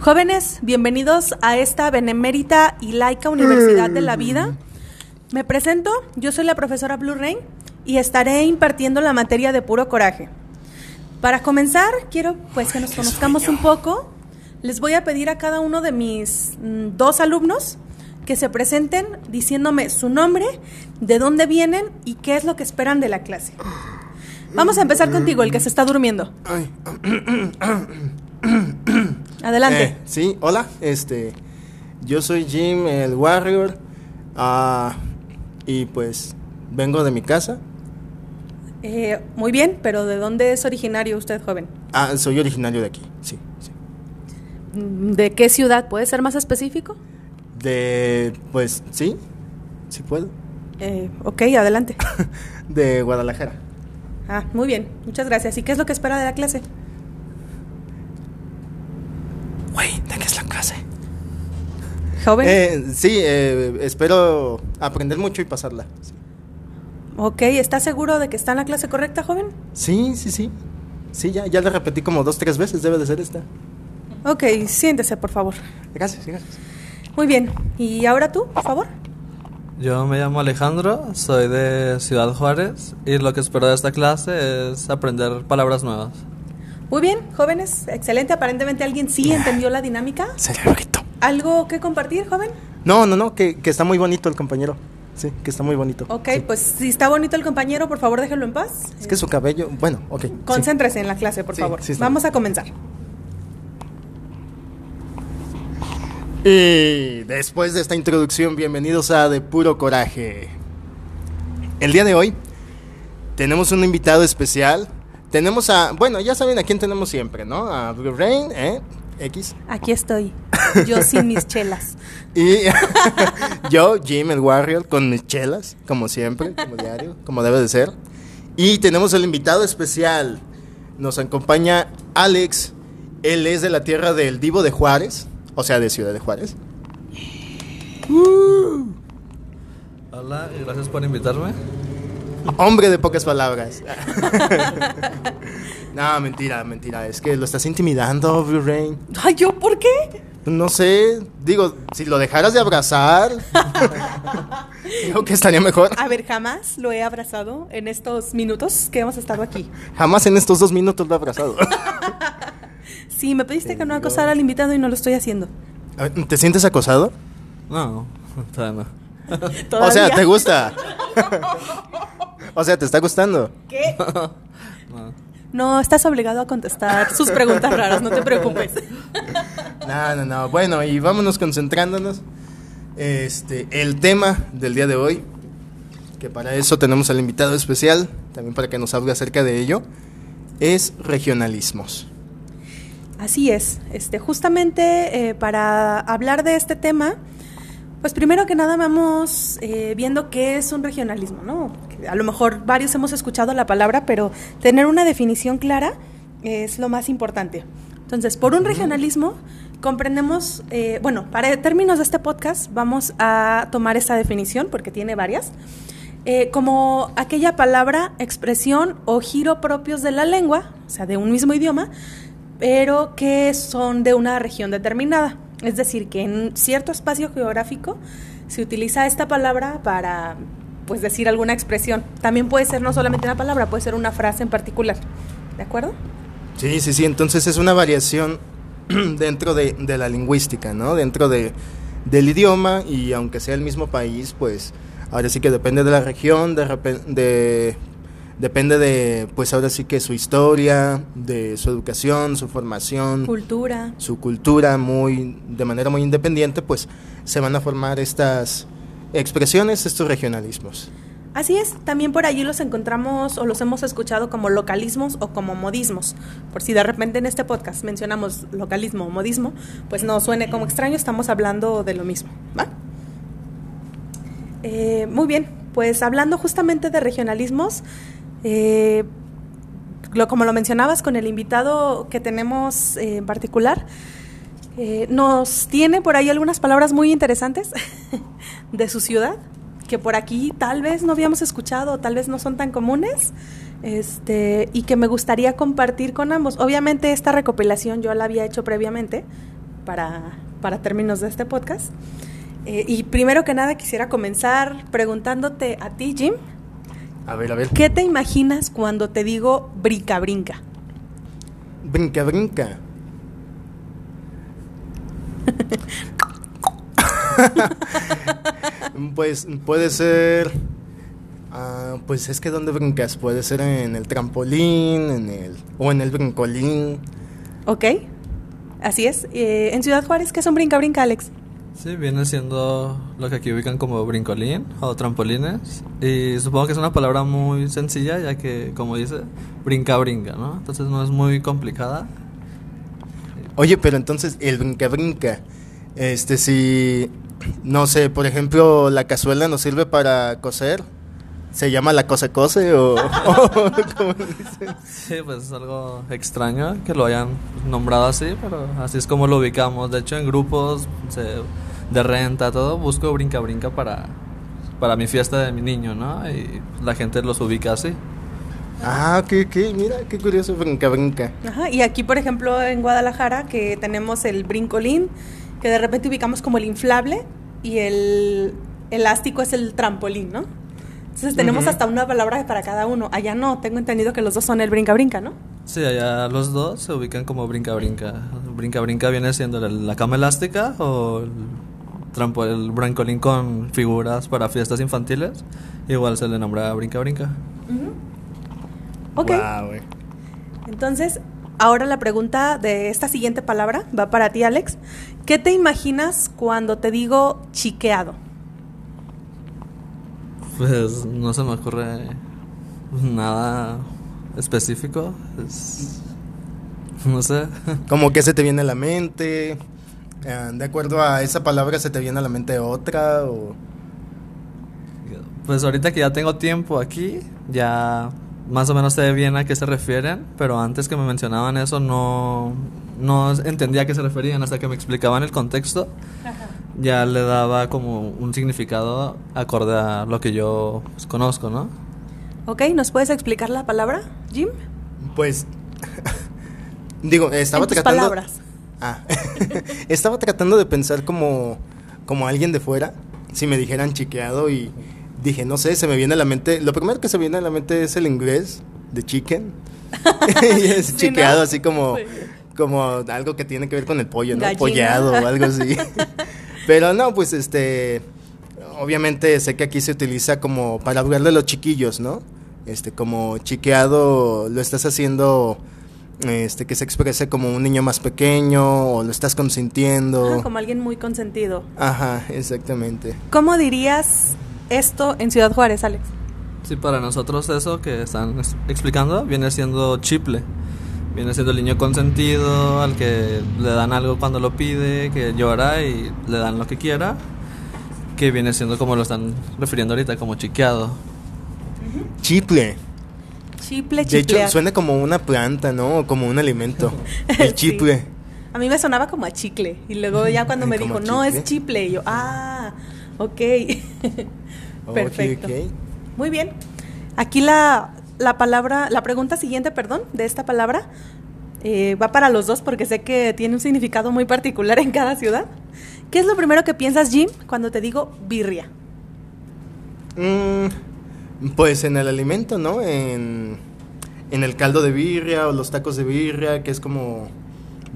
Jóvenes, bienvenidos a esta benemérita y laica Universidad de la Vida. Me presento, yo soy la profesora Blue Rain y estaré impartiendo la materia de puro coraje. Para comenzar, quiero pues que nos conozcamos un poco. Les voy a pedir a cada uno de mis mm, dos alumnos que se presenten diciéndome su nombre, de dónde vienen y qué es lo que esperan de la clase. Vamos a empezar contigo, el que se está durmiendo. Adelante. Eh, sí, hola, este, yo soy Jim, el Warrior, ah, y pues vengo de mi casa. Eh, muy bien, pero ¿de dónde es originario usted, joven? Ah, soy originario de aquí, sí, sí. ¿De qué ciudad? ¿Puede ser más específico? De, pues, sí, sí puedo. Eh, ok, adelante. de Guadalajara. Ah, muy bien, muchas gracias. ¿Y qué es lo que espera de la clase? Güey, ¿de qué es la clase? ¿Joven? Eh, sí, eh, espero aprender mucho y pasarla. sí. Ok, ¿está seguro de que está en la clase correcta, joven? Sí, sí, sí. Sí, ya, ya la repetí como dos, tres veces, debe de ser esta. Ok, siéntese, por favor. Gracias, gracias. Muy bien. ¿Y ahora tú, por favor? Yo me llamo Alejandro, soy de Ciudad Juárez y lo que espero de esta clase es aprender palabras nuevas. Muy bien, jóvenes. Excelente. Aparentemente alguien sí entendió la dinámica. Cerebrito. ¿Algo que compartir, joven? No, no, no, que, que está muy bonito el compañero. Sí, que está muy bonito. Ok, Sí. pues si está bonito el compañero, por favor déjelo en paz. Es que su cabello, bueno, ok. sí. Concéntrese en la clase, por Sí, favor. Vamos a comenzar. Y después de esta introducción, bienvenidos a De Puro Coraje. El día de hoy tenemos un invitado especial. Tenemos a, bueno, ya saben a quién tenemos siempre, ¿no? A Blue Rain, ¿eh? X. Aquí estoy. Yo sin mis chelas. Y yo, Jim, el Warrior, con mis chelas, como siempre, como diario, como debe de ser. Y tenemos el invitado especial. Nos acompaña Alex. Él es de la tierra del Divo de Juárez, o sea, de Ciudad de Juárez. Hola y gracias por invitarme. Hombre de pocas palabras. no, mentira, mentira. Es que lo estás intimidando, Blue Rain. Ay, ¿yo por qué? No sé, digo, si lo dejaras de abrazar, digo que estaría mejor. A ver, jamás lo he abrazado en estos minutos que hemos estado aquí. Jamás en estos dos minutos lo he abrazado. Sí, me pediste que no acosara al invitado y no lo estoy haciendo. A ver, ¿Te sientes acosado? No, todavía no. O sea. ¿te gusta? o sea, ¿te está gustando? ¿Qué? No. No, estás obligado a contestar sus preguntas raras, no te preocupes. No, no, no. Bueno, y vámonos concentrándonos. Este, el tema del día de hoy, que para eso tenemos al invitado especial, también para que nos hable acerca de ello, es regionalismos. Así es. Este, justamente eh, para hablar de este tema, pues primero que nada vamos eh, viendo qué es un regionalismo, ¿no? A lo mejor varios hemos escuchado la palabra, pero tener una definición clara es lo más importante. Entonces, por un regionalismo comprendemos, eh, bueno, para términos de este podcast vamos a tomar esa definición porque tiene varias. eh, como aquella palabra, expresión o giro propios de la lengua, o sea, de un mismo idioma, pero que son de una región determinada. Es decir, que en cierto espacio geográfico se utiliza esta palabra para pues decir alguna expresión. También puede ser no solamente una palabra, puede ser una frase en particular. ¿De acuerdo? Sí, sí, sí. Entonces es una variación dentro de, de la lingüística, ¿no? Dentro de, del idioma y aunque sea el mismo país, pues ahora sí que depende de la región, de, de depende de, pues ahora sí que su historia, de su educación, su formación, Cultura. su cultura muy de manera muy independiente, pues se van a formar estas expresiones, estos regionalismos. Así es, también por allí los encontramos o los hemos escuchado como localismos o como modismos. Por si de repente en este podcast mencionamos localismo o modismo, pues no suene como extraño, estamos hablando de lo mismo. ¿va? Eh, muy bien, pues hablando justamente de regionalismos, eh, lo, como lo mencionabas con el invitado que tenemos eh, en particular, eh, nos tiene por ahí algunas palabras muy interesantes de su ciudad que por aquí tal vez no habíamos escuchado, tal vez no son tan comunes, este, y que me gustaría compartir con ambos. Obviamente esta recopilación yo la había hecho previamente, para, para términos de este podcast. Y primero que nada quisiera comenzar preguntándote a ti, Jim. A ver, a ver. ¿Qué te imaginas cuando te digo brinca brinca? Brinca, brinca. pues puede ser. ah, pues es que donde brincas puede ser en el trampolín, en el o en el brincolín. ¿Ok? Así es. Eh, en Ciudad Juárez, ¿qué es un brinca brinca, Alex? Sí, viene siendo lo que aquí ubican como brincolín o trampolines. Y supongo que es una palabra muy sencilla, ya que, como dice, brinca, brinca, ¿no? Entonces no es muy complicada. Oye, pero entonces el brinca brinca. Este si no sé, por ejemplo, la cazuela nos sirve para coser. ¿Se llama la cose cose o, o cómo dicen? Sí, pues es algo extraño que lo hayan nombrado así, pero así es como lo ubicamos. De hecho, en grupos se- de renta, todo, busco brinca, brinca para, para mi fiesta de mi niño, ¿no? Y la gente los ubica así. Ah, ok, ok, mira, qué curioso, brinca brinca. Ajá, y aquí, por ejemplo, en Guadalajara, que tenemos el brincolín, que de repente ubicamos como el inflable, y el elástico es el trampolín, ¿no? Entonces tenemos hasta una palabra para cada uno. Allá no, tengo entendido que los dos son el brinca-brinca, ¿no? Sí, allá los dos se ubican como brinca, brinca. Brinca, brinca viene siendo la cama elástica o el, trampo, el brincolín con figuras para fiestas infantiles. Igual se le nombra brinca, brinca. Ok, Guau, güey. entonces ahora la pregunta de esta siguiente palabra va para ti, Alex. ¿Qué te imaginas cuando te digo chiqueado? Pues no se me ocurre nada específico. Es- no sé. Como que se te viene a la mente. Ah, de acuerdo a esa palabra se te viene a la mente otra o Pues ahorita que ya tengo tiempo aquí, ya más o menos sé bien a qué se refieren, pero antes que me mencionaban eso no, no entendía a qué se referían hasta que me explicaban el contexto. Ya le daba como un significado acorde a lo que yo pues, conozco, ¿no? Ok, ¿nos puedes explicar la palabra, Jim? pues digo, estaba en tus tratando palabras. Ah, estaba tratando de pensar como, como alguien de fuera, si me dijeran chiqueado y dije, no sé, se me viene a la mente, lo primero que se me viene a la mente es el inglés de chicken. y es Sí, chiqueado ¿no? así como, Sí. como algo que tiene que ver con el pollo, ¿no? Gallina. Pollado o algo así. Pero no, pues este, obviamente sé que aquí se utiliza como para hablar de los chiquillos, ¿no? Este, como chiqueado lo estás haciendo, este, que se exprese como un niño más pequeño o lo estás consintiendo. Ajá, como alguien muy consentido. Ajá, exactamente. ¿Cómo dirías esto en Ciudad Juárez, Alex? Sí, para nosotros eso que están es- explicando viene siendo chiple. Viene siendo el niño consentido, al que le dan algo cuando lo pide, que llora y le dan lo que quiera. Que viene siendo como lo están refiriendo ahorita, como chiqueado. Chiple. Chiple, De hecho, suena como una planta, ¿no? O como un alimento. El Sí. chiple. A mí me sonaba como a chicle. Y luego ya cuando me ¿Como dijo, no, es chiple. Y yo, ah, ok. Perfecto. Muy bien. Aquí la, la palabra, la pregunta siguiente, perdón, de esta palabra, eh, va para los dos porque sé que tiene un significado muy particular en cada ciudad. ¿Qué es lo primero que piensas, Jim, cuando te digo birria? Mm, pues en el alimento, ¿no? En, en el caldo de birria o los tacos de birria, que es como,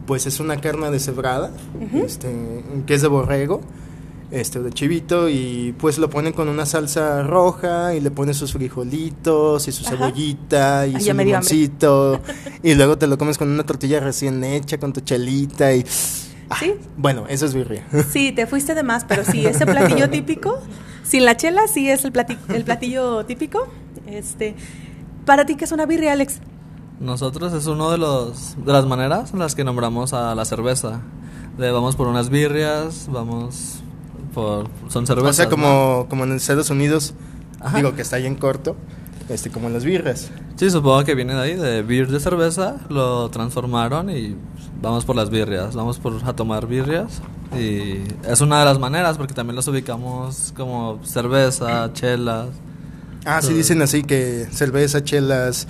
pues es una carne deshebrada, este, que es de borrego, este, de chivito, y pues lo ponen con una salsa roja y le ponen sus frijolitos y su Ajá. cebollita y Ay, su limoncito, y luego te lo comes con una tortilla recién hecha, con tu chelita y... ah, ¿Sí? Bueno, eso es birria. Sí, te fuiste de más, pero sí, ese platillo típico, sin la chela, sí es el, plati- el platillo típico. Este, para ti, ¿qué es una birria, Alex? Nosotros es uno de los de las maneras en las que nombramos a la cerveza. Le vamos por unas birrias, vamos por son cervezas. O sea, ¿no? como, como en Estados Unidos, Ajá. digo que está ahí en corto, este, como en las birras. Sí, supongo que viene de ahí, de beer de cerveza, lo transformaron y vamos por las birrias, vamos por a tomar birrias y es una de las maneras porque también las ubicamos como cerveza, chelas. Ah, sí dicen así que cerveza, chelas,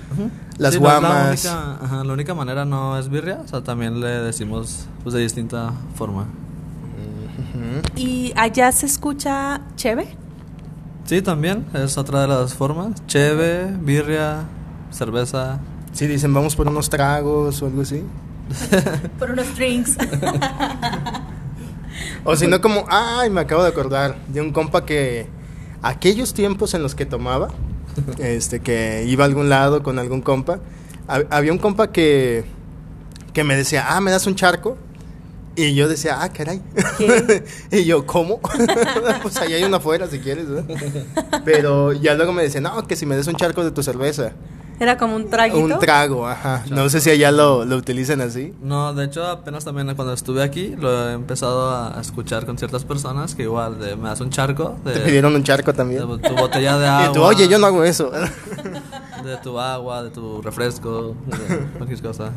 las Sí, no es guamas. La única, ajá, la única manera no es birria, o sea, también le decimos pues, de distinta forma. ¿Y allá se escucha cheve? Sí, también es otra de las formas. Cheve, birria, cerveza. Sí, dicen vamos por unos tragos o algo así. Por unos drinks. O si no como, ay, me acabo de acordar de un compa que aquellos tiempos en los que tomaba, este, que iba a algún lado con algún compa, hab- había un compa que, que me decía, ah, ¿me das un charco? Y yo decía, ah, caray. ¿Qué? y yo, ¿cómo? pues ahí hay uno afuera si quieres, ¿no? Pero ya luego me decía, no, que si me des un charco de tu cerveza. Era como un traguito. Un trago, ajá. No sé si allá lo, lo utilizan así. No, de hecho apenas también cuando estuve aquí lo he empezado a escuchar con ciertas personas que igual de, me das un charco de, Te pidieron un charco también. de tu botella de agua. Y tú, oye, yo no hago eso. De tu agua, de tu refresco, de cualquier cosa.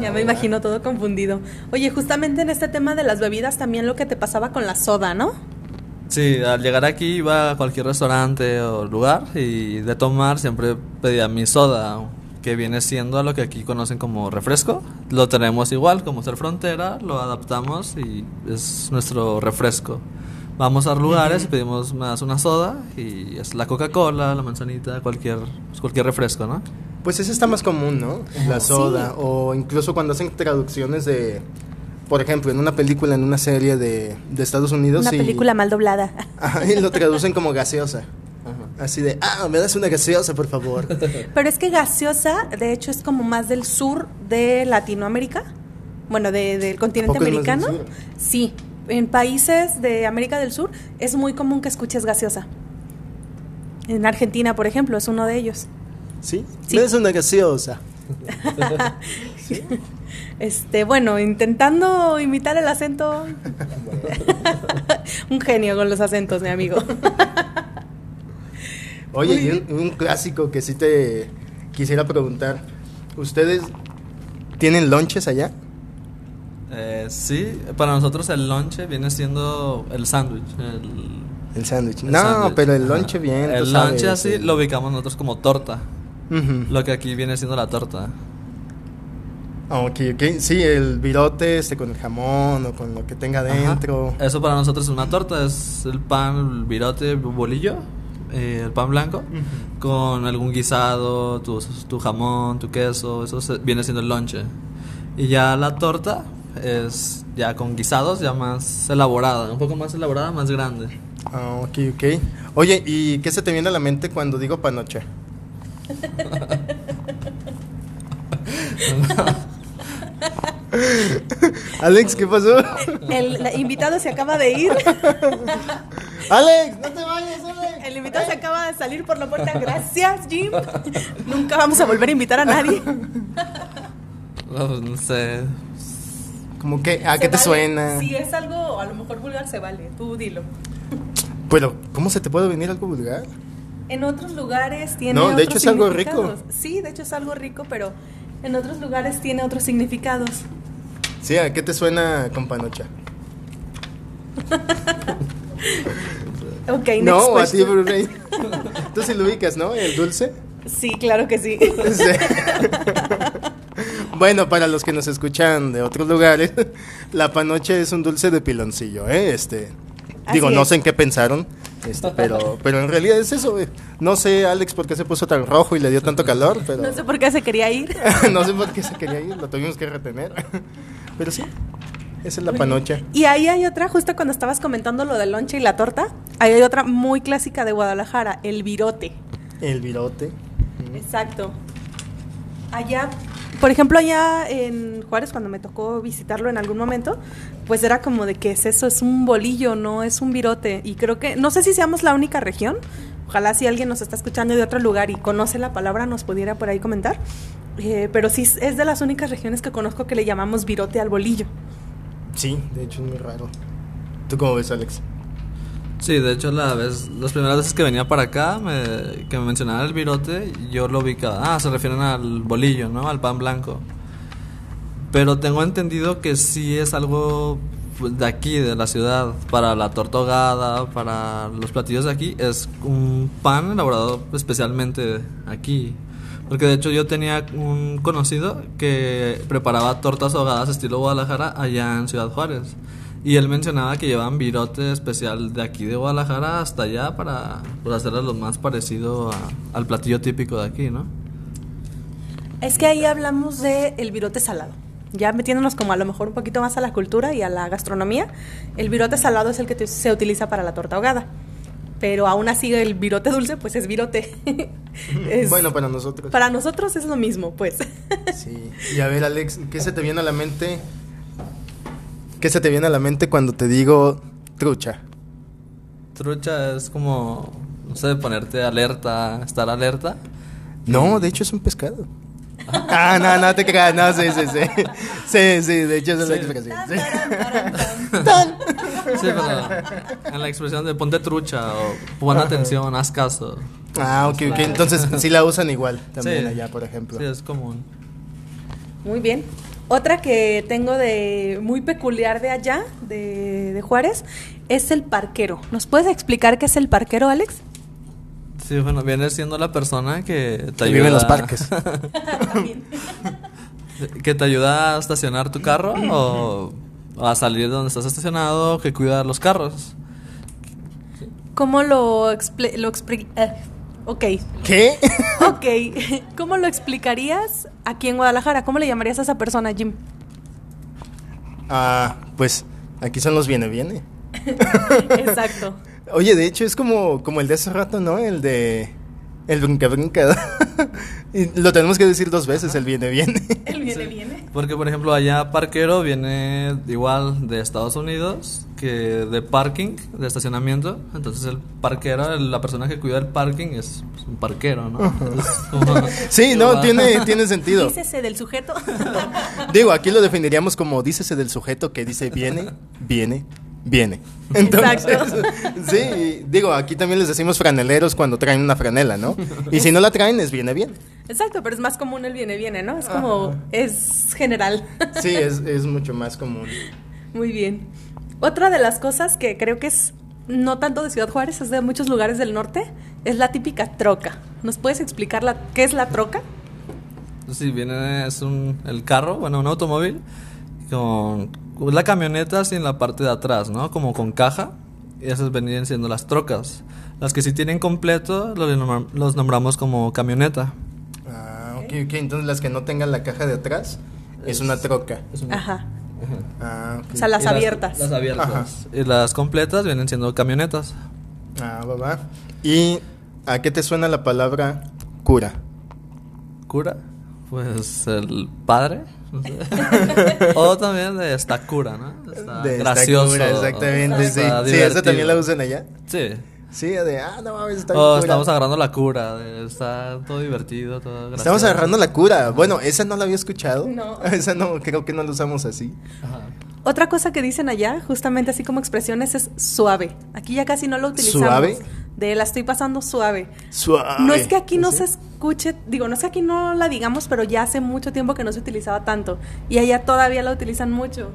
Ya me imagino todo confundido. Oye, justamente en este tema de las bebidas también lo que te pasaba con la soda, ¿no? Sí, al llegar aquí iba a cualquier restaurante o lugar y de tomar siempre pedía mi soda, que viene siendo lo que aquí conocen como refresco. Lo tenemos igual, como ser frontera, lo adaptamos y es nuestro refresco. Vamos a lugares y pedimos más una soda y es la Coca-Cola, la manzanita, cualquier, cualquier refresco, ¿no? Pues ese está más común, ¿no? La soda. O incluso cuando hacen traducciones de, por ejemplo, en una película, en una serie de, de Estados Unidos. Una y- película mal doblada. Y lo traducen como gaseosa. Así de, ah, me das una gaseosa, por favor. Pero es que gaseosa, de hecho, es como más del sur de Latinoamérica. Bueno, de- del continente ¿A poco es más del americano. Sí, en países de América del Sur es muy común que escuches gaseosa. En Argentina, por ejemplo, es uno de ellos. ¿Sí? Sí. Me das una gaseosa. Este, bueno, intentando imitar el acento. Un genio con los acentos, mi amigo. Oye, y un, un clásico que sí te quisiera preguntar. ¿Ustedes tienen lonches allá? Eh, sí, para nosotros el lonche viene siendo el sándwich. El, El sándwich. No, sándwich. pero el lonche bien. El lonche así lo ubicamos nosotros como torta. Ujú. Lo que aquí viene siendo la torta. Ah, Ok, ok. Sí, el virote este con el jamón o con lo que tenga adentro. Ajá. Eso para nosotros es una torta, es el pan, el virote, bolillo, eh, el pan blanco, con algún guisado, tu, tu jamón, tu queso, eso se- viene siendo el lonche. Y ya la torta es ya con guisados, ya más elaborada, un poco más elaborada, más grande. Ah, ok, ok. Oye, ¿y qué se te viene a la mente cuando digo panoche? Alex, ¿qué pasó? El la- invitado se acaba de ir. Alex, no te vayas, Alex. El invitado se acaba de salir por la puerta. Gracias, Jim. Nunca vamos a volver a invitar a nadie. No, no sé, Como que, ¿a Se qué te vale. suena? Si es algo a lo mejor vulgar, se vale. Tú dilo. Pero, ¿cómo se te puede venir algo vulgar? En otros lugares tiene No, de otros hecho es algo rico. Sí, de hecho es algo rico, pero en otros lugares tiene otros significados. Sí, ¿a qué te suena con panocha? Ok, next no, a ti. Brunei. Tú sí lo ubicas, ¿no? El dulce. Sí, claro que sí. Sí. bueno, para los que nos escuchan de otros lugares, la panoche es un dulce de piloncillo, ¿eh? Este, Así digo, no sé en qué pensaron, este, pero, pero en realidad es eso. eh. No sé, Alex, por qué se puso tan rojo y le dio tanto calor, pero No sé por qué se quería ir. no sé por qué se quería ir, lo tuvimos que retener. pero sí, esa es la panocha. Y ahí hay otra, justo cuando estabas comentando lo del lonche y la torta, ahí hay otra muy clásica de Guadalajara, el virote. El virote. Exacto. Allá, por ejemplo, allá en Juárez, cuando me tocó visitarlo en algún momento, pues era como de que es eso, es un bolillo, no es un virote. Y creo que, no sé si seamos la única región, ojalá si alguien nos está escuchando de otro lugar y conoce la palabra, nos pudiera por ahí comentar. Eh, pero sí es de las únicas regiones que conozco que le llamamos virote al bolillo. Sí, de hecho es muy raro. ¿Tú cómo ves, Alex? Sí, de hecho, la vez, las primeras veces que venía para acá, me, que me mencionaban el virote, yo lo ubicaba. Ah, se refieren al bolillo, ¿no? Al pan blanco. Pero tengo entendido que sí es algo pues, de aquí, de la ciudad, para la torta para los platillos de aquí, es un pan elaborado especialmente aquí. Porque de hecho yo tenía un conocido que preparaba tortas ahogadas estilo Guadalajara allá en Ciudad Juárez. Y él mencionaba que llevaban virote especial de aquí de Guadalajara hasta allá para, para hacerlo lo más parecido al platillo típico de aquí, ¿no? Es que ahí hablamos de el virote salado. Ya metiéndonos como a lo mejor un poquito más a la cultura y a la gastronomía, el virote salado es el que se utiliza para la torta ahogada. Pero aún así el virote dulce pues es virote. bueno, para nosotros. Para nosotros es lo mismo, pues. sí. Y a ver, Alex, ¿qué se te viene a la mente ¿Qué se te viene a la mente cuando te digo trucha? Trucha es como, no sé, ponerte alerta, estar alerta. No, de hecho es un pescado. ah, no, no te creas, no, sí, sí, sí. Sí, sí, de hecho es la expresión. Sí. sí, pero en la expresión de ponte trucha o pon atención, haz caso. Ah, ok, ok. Entonces sí la usan igual también allá, por ejemplo. Sí, es común. Muy bien. Otra que tengo de muy peculiar de allá, de, Juárez, es el parquero. ¿Nos puedes explicar qué es el parquero, Alex? Sí, bueno, viene siendo la persona que te ayuda. Vive en los parques. que te ayuda a estacionar tu carro o a salir de donde estás estacionado, que cuida los carros. ¿Cómo lo, lo eh, Ok. ¿Qué? ok. ¿Cómo lo explicarías aquí en Guadalajara? ¿Cómo le llamarías a esa persona, Jim? Ah, pues aquí son los viene viene. Exacto. Oye, de hecho es como, como el de hace rato, ¿no? El de el brinca brinca. y lo tenemos que decir dos veces, el viene viene. El viene viene. Porque por ejemplo allá parquero viene igual de Estados Unidos que de parking, de estacionamiento. Entonces el parquero, la persona que cuida el parking es un parquero, ¿no? sí, no, tiene, tiene sentido. Dícese del sujeto. Digo, aquí lo definiríamos como dícese del sujeto que dice viene, viene, viene. Entonces, sí, digo, aquí también les decimos franeleros cuando traen una franela, ¿no? Y si no la traen, es viene bien. Exacto, pero es más común el viene viene, ¿no? Es como, es general. Sí, es, es mucho más común. Muy bien. Otra de las cosas que creo que es no tanto de Ciudad Juárez, es de muchos lugares del norte, es la típica troca. ¿Nos puedes explicar la, qué es la troca? Sí, viene, es un, el carro, bueno, un automóvil con la camioneta sin la parte de atrás, ¿no? Como con caja. Y esas venían siendo las trocas. Las que sí tienen completo los, nombramos como camioneta. Ah, ok, ok. Entonces las que no tengan la caja de atrás es, una troca. Ajá. Ah, O sea, las abiertas. Las, abiertas. Y las completas vienen siendo camionetas. Ah, va, va. ¿Y a qué te suena la palabra cura? ¿Cura? Pues el padre. o también de esta cura, ¿no? Está de gracioso. Cura, exactamente, sí. Sí, ¿esa también la usan allá? Sí. Sí, de, ah, no mames, está oh, estamos agarrando la cura, está todo divertido, todo gracioso. Estamos agarrando la cura. Bueno, esa no la había escuchado. No. esa no, creo que no la usamos así. Ajá. Otra cosa que dicen allá, justamente así como expresiones, es suave. Aquí ya casi no lo utilizamos. ¿Suave? De la estoy pasando suave. Suave. No es que aquí no se escuche, digo, no es que aquí no la digamos, pero ya hace mucho tiempo que no se utilizaba tanto. Y allá todavía la utilizan mucho.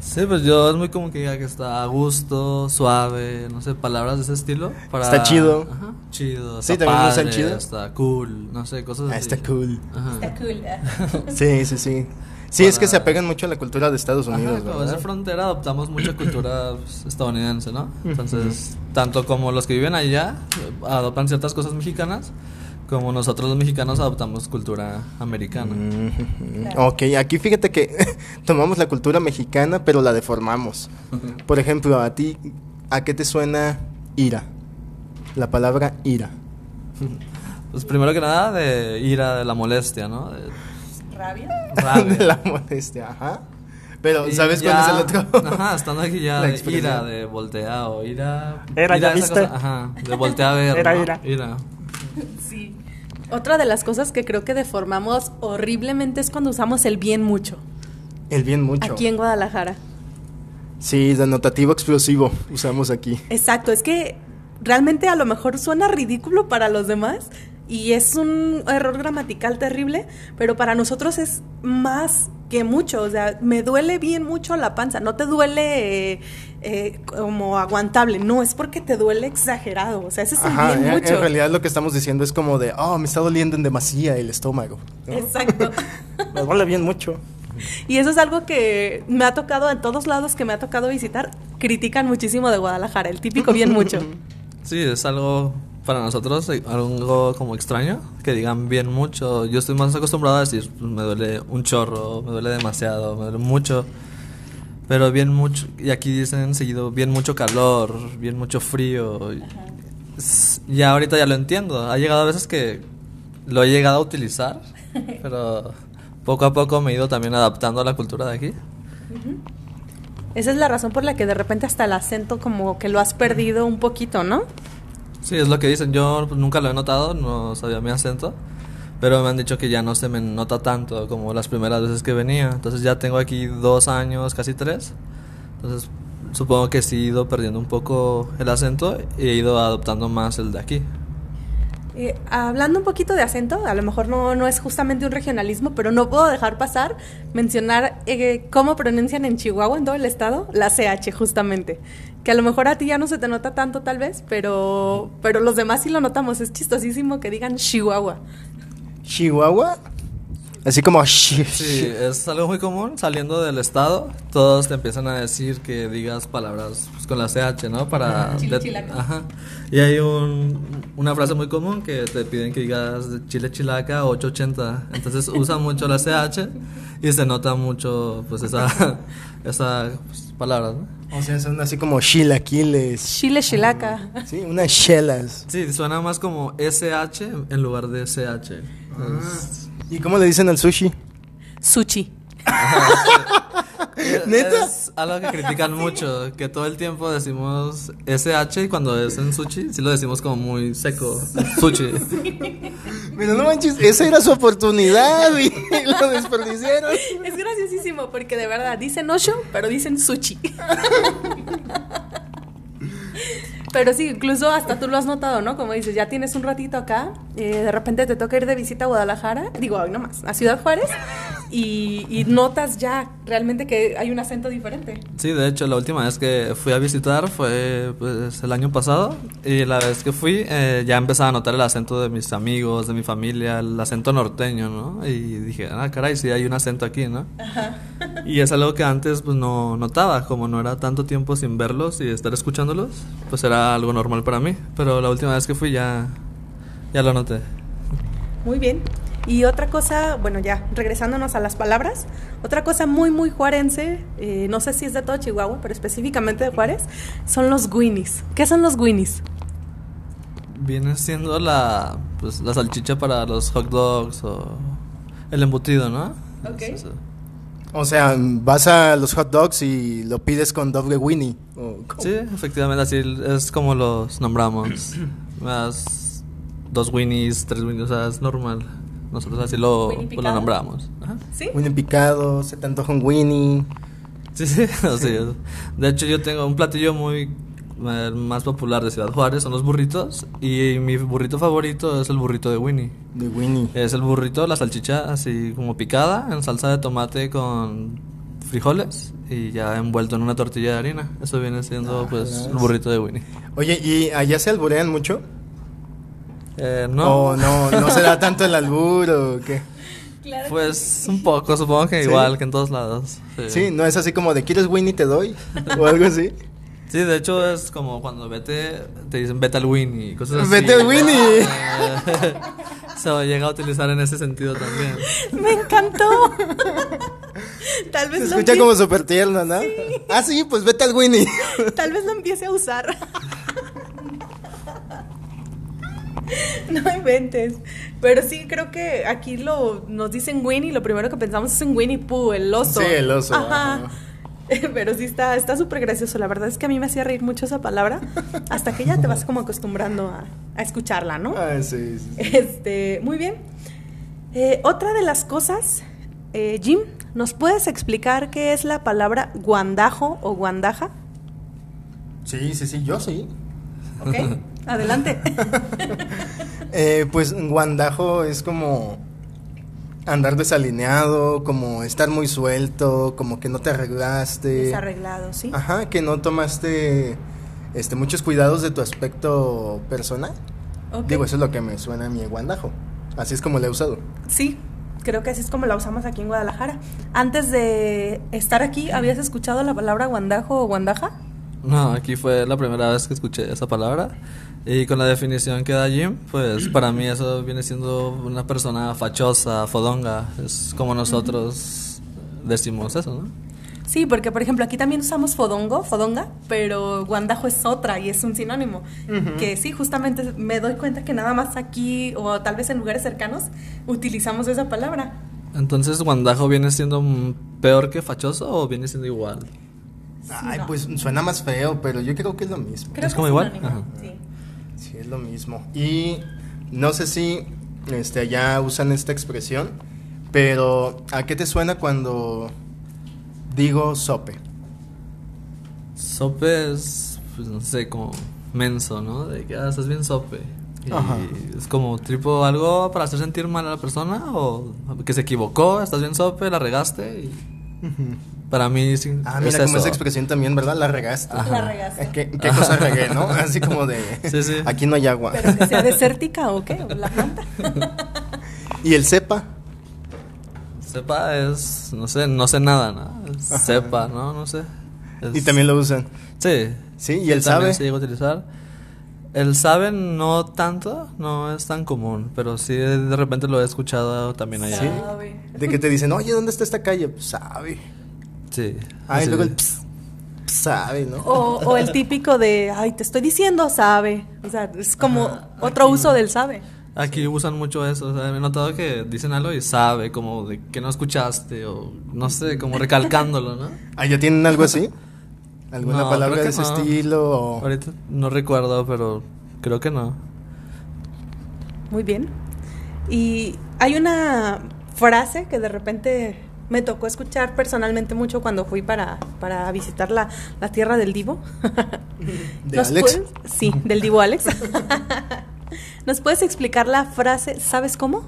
Sí, pues yo es muy como que diga que está a gusto, suave, no sé, palabras de ese estilo. Para... Está chido. Ajá, chido. Sí, también padre, están chido. Está cool, no sé, cosas ah. Está cool. Ajá. Está cool. sí, sí, sí. Sí, es que se apegan mucho a la cultura de Estados Unidos. Ajá, como es frontera, adoptamos mucha cultura estadounidense, ¿no? Entonces, tanto como los que viven allá adoptan ciertas cosas mexicanas, como nosotros los mexicanos adoptamos cultura americana. Ok, aquí fíjate que tomamos la cultura mexicana, pero la deformamos. Por ejemplo, a ti, ¿a qué te suena ira? La palabra ira. Pues primero que nada de ira de la molestia, ¿no? Rabia. Rabia. de la molestia, ajá. Pero, ¿sabes cuál es el otro? Ajá, estando aquí ya de ira, de voltea o ira. Era, ya viste. ajá, de voltea a ver. Era ira. Ira. Sí. Otra de las cosas que creo que deformamos horriblemente es cuando usamos el bien mucho. El bien mucho. Aquí en Guadalajara. Sí, denotativo explosivo usamos aquí. Exacto, es que realmente a lo mejor suena ridículo para los demás y es un error gramatical terrible, pero para nosotros es más que mucho, o sea, me duele bien mucho la panza, no te duele eh, eh, como aguantable, no, es porque te duele exagerado, o sea, ese es el Ajá, bien en, mucho. en realidad lo que estamos diciendo es como de, oh, me está doliendo en demasía el estómago. ¿no? Exacto. Me duele bien mucho. Y eso es algo que me ha tocado en todos lados que me ha tocado visitar, critican muchísimo de Guadalajara, el típico bien mucho. Sí, es algo para nosotros, eh, algo como extraño, que digan bien mucho. Yo estoy más acostumbrado a decir, me duele un chorro, me duele demasiado, me duele mucho. Pero bien mucho, y aquí dicen seguido, bien mucho calor, bien mucho frío. y- Ya ahorita ya lo entiendo. Ha llegado a veces que lo he llegado a utilizar, pero poco a poco me he ido también adaptando a la cultura de aquí. Esa es la razón por la que de repente hasta el acento como que lo has perdido un poquito, ¿no? Sí, es lo que dicen. Yo pues, nunca lo he notado, no sabía mi acento. Pero me han dicho que ya no se me nota tanto como las primeras veces que venía. Entonces ya tengo aquí dos años, casi tres. Entonces supongo que sí he ido perdiendo un poco el acento y he ido adoptando más el de aquí. Eh, hablando un poquito de acento, a lo mejor no, no es justamente un regionalismo, pero no puedo dejar pasar mencionar eh, cómo pronuncian en Chihuahua, en todo el estado, la CH justamente. Que a lo mejor a ti ya no se te nota tanto tal vez, pero, pero los demás sí lo notamos. Es chistosísimo que digan Chihuahua. ¿Chihuahua? Así como... Sí, es algo muy común saliendo del estado. Todos te empiezan a decir que digas palabras pues, con la CH, ¿no? Para. Chile. Ajá. Y hay un, una frase muy común que te piden que digas chile chilaca 880. Entonces usan mucho la CH y se nota mucho, pues, esa, esa pues, palabra, ¿no? O sea, son así como chilaquiles. Chile chilaca. Sí, unas chelas. Sí, suena más como SH en lugar de CH. Es- ¿Y cómo le dicen al sushi? Sushi. ¿Neta? Es algo que critican mucho, que todo el tiempo decimos SH y cuando es en sushi, sí lo decimos como muy seco. Sushi. Pero no manches, esa era su oportunidad y lo desperdiciaron. Es graciosísimo porque de verdad dicen Osho, pero dicen sushi. Pero sí, incluso hasta tú lo has notado, ¿no? Como dices, ya tienes un ratito acá, eh, de repente te toca ir de visita a Guadalajara, digo, hoy nomás, a Ciudad Juárez, y, y notas ya realmente que hay un acento diferente. Sí, de hecho, la última vez que fui a visitar fue pues, el año pasado y la vez que fui eh, ya empezaba a notar el acento de mis amigos, de mi familia, el acento norteño, ¿no? Y dije, ah, caray, sí hay un acento aquí, ¿no? Y es algo que antes pues no notaba, como no era tanto tiempo sin verlos y estar escuchándolos, pues era algo normal para mí, pero la última vez que fui ya, ya lo noté. Muy bien. Y otra cosa, bueno, ya regresándonos a las palabras, otra cosa muy, muy juarense, eh, no sé si es de todo Chihuahua, pero específicamente de Juárez, son los guinis. ¿Qué son los guinis? Viene siendo la, pues, la salchicha para los hot dogs o el embutido, ¿no? Ok. Es. O sea, vas a los hot dogs y lo pides con doble Winnie. Sí, efectivamente, así es como los nombramos. Más dos Winnies, tres Winnies, o sea, es normal. Nosotros así lo, pues, lo nombramos. Ajá. ¿Sí? Winnie picado, se te antoja un Winnie. Sí, sí, así es. De hecho, yo tengo un platillo muy eh, más popular de Ciudad Juárez, son los burritos. Y mi burrito favorito es el burrito de Winnie. De Winnie. Es el burrito, la salchicha así como picada en salsa de tomate con frijoles y ya envuelto en una tortilla de harina. Eso viene siendo pues el burrito de Winnie. Oye, ¿y allá se alburean mucho? Eh, no, ¿O no, no se da tanto el albur o qué? pues un poco, supongo que ¿Sí? igual que en todos lados. Sí. Sí, no es así como de ¿quieres Winnie te doy? O algo así. Sí, de hecho es como cuando vete, te dicen vete al Winnie y cosas así. Vete al Winnie. Eh, Se llega a utilizar en ese sentido también. Me encantó. Tal vez Se lo escucha como súper tierno, ¿no? Ah, sí, pues vete al Winnie. Tal vez lo empiece a usar. No inventes. Pero sí, creo que aquí lo nos dicen Winnie, lo primero que pensamos es en Winnie Pooh, el oso. Sí, el oso, Ajá. ajá. Pero sí está está súper gracioso. La verdad es que a mí me hacía reír mucho esa palabra. Hasta que ya te vas como acostumbrando a, a escucharla, ¿no? Ah, sí, sí. sí. Este, muy bien. Eh, otra de las cosas, eh, Jim, ¿nos puedes explicar qué es la palabra guandajo o guandaja? Sí, sí, sí, yo sí. ¿Ok? Adelante. Eh, pues guandajo es como andar desalineado, como estar muy suelto, como que no te arreglaste. Desarreglado, sí. Ajá, que no tomaste este, muchos cuidados de tu aspecto personal. Digo, eso es lo que me suena a mi guandajo. Así es como lo he usado. Sí, creo que así es como la usamos aquí en Guadalajara. Antes de estar aquí, ¿habías escuchado la palabra guandajo o guandaja? No, aquí fue la primera vez que escuché esa palabra. Y con la definición que da Jim, pues para mí eso viene siendo una persona fachosa, fodonga. Es como nosotros decimos eso, ¿no? Sí, porque por ejemplo aquí también usamos fodongo, fodonga, pero guandajo es otra y es un sinónimo. Que sí, justamente me doy cuenta que nada más aquí o tal vez en lugares cercanos utilizamos esa palabra. Entonces, ¿guandajo viene siendo mm, peor que fachoso o viene siendo igual? Ay, no. pues suena más feo, pero yo creo que es lo mismo. Creo ¿Es que como igual? Ajá. Sí. Sí, es lo mismo. Y no sé si este, allá usan esta expresión, pero ¿a qué te suena cuando digo sope? Sope es, pues no sé, como menso, ¿no? De que ah, estás bien sope. Y Ajá. es como tipo algo para hacer sentir mal a la persona o que se equivocó, estás bien sope, la regaste y para mí sí, Ah, es mira, como eso. esa expresión también, ¿verdad? La regaste. La regaste. ¿Qué, qué cosa regué, no? Así como de, Sí, sí. aquí no hay agua. Pero que sea desértica o qué, la planta. ¿Y el cepa? Sepa es, no sé, no sé nada, ¿no? Es Sepa, ¿no? No sé. Es- Y también lo usan. Sí. Sí, ¿y el también sabe? se llega a utilizar. El sabe no tanto, no es tan común, pero sí de repente lo he escuchado también allá. Sí. De que te dicen, oye, ¿dónde está esta calle? Pues sabe. Sí. Ah, y Sí. luego el ps, ps, sabe, ¿no? O, o el típico de, ay, te estoy diciendo, sabe. O sea, es como otro uso del sabe. Aquí usan mucho eso, o sea, he notado que dicen algo y sabe, como de que no escuchaste o no sé, como recalcándolo, ¿no? Ah, ¿ya tienen algo así? ¿Alguna No, palabra de ese no. estilo? o- Ahorita no recuerdo, pero creo que no. Muy bien. Y hay una frase que de repente me tocó escuchar personalmente mucho cuando fui para, para visitar la, la tierra del Divo. ¿De ¿Nos Alex? puedes- Sí, del Divo Alex. ¿Nos puedes explicar la frase, ¿sabes cómo?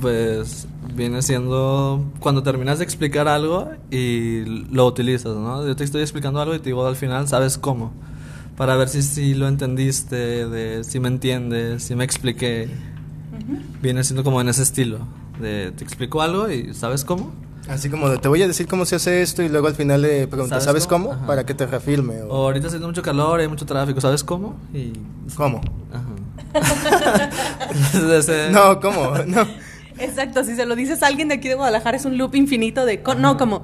Pues viene siendo cuando terminas de explicar algo y lo utilizas, ¿no? Yo te estoy explicando algo y te digo al final, ¿sabes cómo? Para ver si, si lo entendiste, de si me entiendes, si me expliqué. Viene siendo como en ese estilo, de te explico algo y ¿sabes cómo? Así como de, te voy a decir cómo se hace esto y luego al final le preguntas, ¿Sabes ¿sabes cómo? Para que te reafirme. O O, ahorita haciendo mucho calor, hay mucho tráfico, ¿sabes cómo? Y ¿Cómo? Ajá. De ese- No, ¿cómo? No. Exacto, si se lo dices a alguien de aquí de Guadalajara es un loop infinito de, co- no, ¿cómo?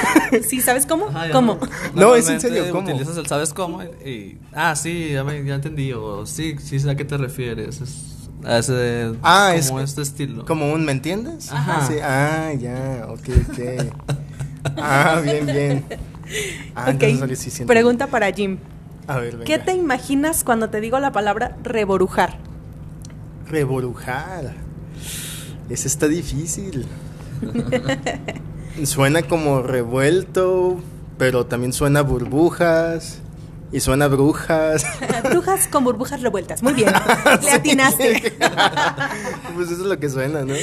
sí, ¿sabes cómo? Ajá, ¿Cómo? No, es en serio, ¿cómo? Utilizas el sabes cómo y, y- ah, sí, ya, me- ya entendí o sí, sí sé a qué te refieres. Es, Ah, como es este estilo. ¿Como un me entiendes? Ajá. Sí, ah, ya, ok, ok. ah, bien, bien. Ah, ok, sí pregunta para Jim. A ver, venga. ¿Qué te imaginas cuando te digo la palabra reborujar? Reborujar. Ese está difícil. suena como revuelto, pero también suena burbujas y suena brujas. Brujas con burbujas revueltas. Muy bien. Le atinaste. pues eso es lo que suena, ¿no?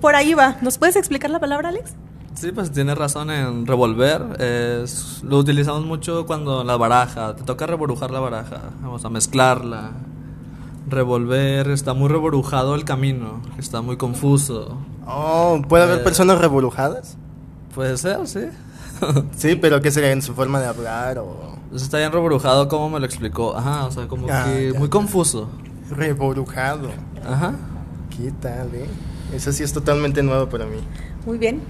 Por ahí va. ¿Nos puedes explicar la palabra, Alex? Sí, pues tienes razón en revolver. Es, lo utilizamos mucho cuando la baraja, te toca reborujar la baraja, vamos a mezclarla. Revolver, está muy reborujado el camino, está muy confuso. Oh, ¿puede haber Eh. personas revolujadas? Puede ser, sí. Sí, pero ¿qué sería en su forma de hablar o Pues está bien reborujado como me lo explicó. Ajá, o sea, como Ah, que ya. muy confuso. reborujado? Ajá. ¿Qué tal, eh? Eso sí es totalmente nuevo para mí. Muy bien.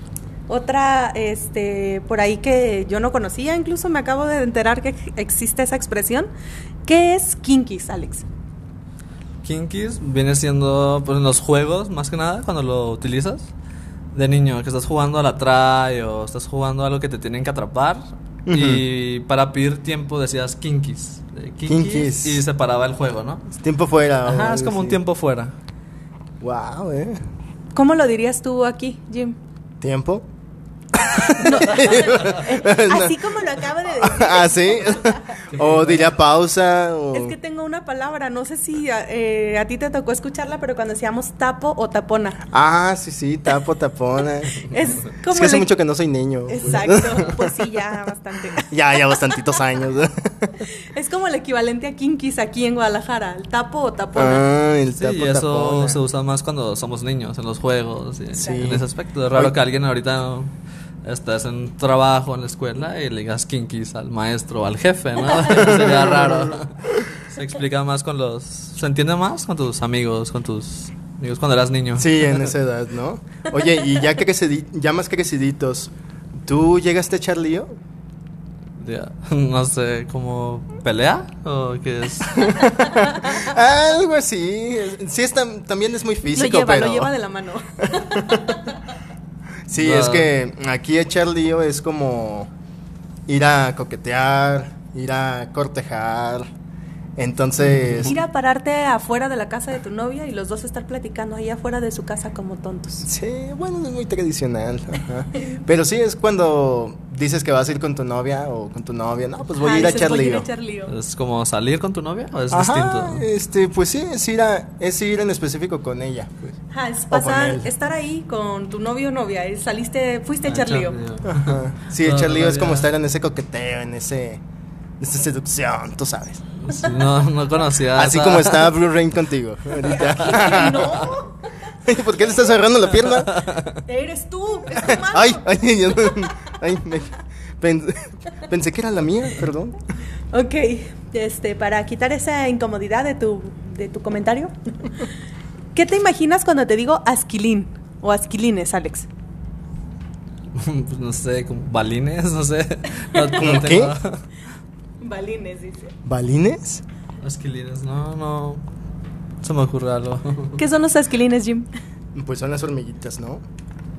Otra, este, por ahí que yo no conocía, incluso me acabo de enterar que existe esa expresión. ¿Qué es kinkis, Alex? Kinkis viene siendo pues en los juegos, más que nada, cuando lo utilizas. De niño, que estás jugando a la try o estás jugando algo que te tienen que atrapar. Y para pedir tiempo decías kinkis, Kinkis. Y se paraba el juego, ¿no? Es tiempo fuera. Ajá, es como un tiempo fuera. Wow, eh. ¿Cómo lo dirías tú aquí, Jim? ¿Tiempo? No, eh, así como lo acabo de decir. ah, sí. o diría pausa. O... Es que tengo una palabra, no sé si eh, a ti te tocó escucharla, pero cuando decíamos tapo o tapona. Ah, sí, sí, tapo, tapona. Es como. Es que hace le- mucho que no soy niño. Exacto, pues sí, ya bastante. ya, ya bastantitos años. Es como el equivalente a kinkis aquí en Guadalajara, el tapo o tapona. ah, el Sí, tapo, y eso tapona. se usa más cuando somos niños, en los juegos. y Sí. En ese aspecto. Es raro que alguien ahorita estás en trabajo en la escuela y le digas kinkis al maestro o al jefe, ¿no? Sería raro. Se explica más con los. Se entiende más con tus amigos, con tus amigos cuando eras niño. Sí, en esa edad, ¿no? Oye, y ya, crecedi- ya más creciditos, ¿tú llegaste a echar lío? No sé, ¿cómo pelea? ¿O qué es? Algo así. Sí, es tam- también es muy lo físico, lleva, pero... lo lleva de la mano. Sí, es que aquí echar lío es como ir a coquetear, ir a cortejar. Entonces... Ir a pararte afuera de la casa de tu novia y los dos estar platicando ahí afuera de su casa como tontos. Sí, bueno, es muy tradicional. ajá. Pero sí es cuando dices que vas a ir con tu novia o con tu novia. No, pues voy Ajá, a ir a dices, echar voy a ir lío. a echar lío. ¿Es como salir con tu novia o es Ajá, distinto? este, pues sí, es ir, a, es ir en específico con ella. pues. Ajá, es pasar, él. estar ahí con tu novio o novia. Saliste, fuiste a Ah, echar lío. Sí, No, echar lío es como estar en ese coqueteo, en ese... en esa seducción, tú sabes. No, no conocía. Así como está Blue Rain contigo ahorita. no, ¿Por qué le estás agarrando la pierna? eres tú, es tu mano. Ay, ay, yo ay, me- pen- pensé que era la mía, perdón. Ok, este, para quitar esa incomodidad de tu, de tu comentario, ¿qué te imaginas cuando te digo asquilín o asquilines, Alex? Pues no sé, como balines, no sé. No, ¿Cómo no qué? tengo- Balines, dice. ¿Balines? Esquilines, no, no. Se me ocurre algo. ¿Qué son los asquilines, Jim? Pues son las hormiguitas, ¿no?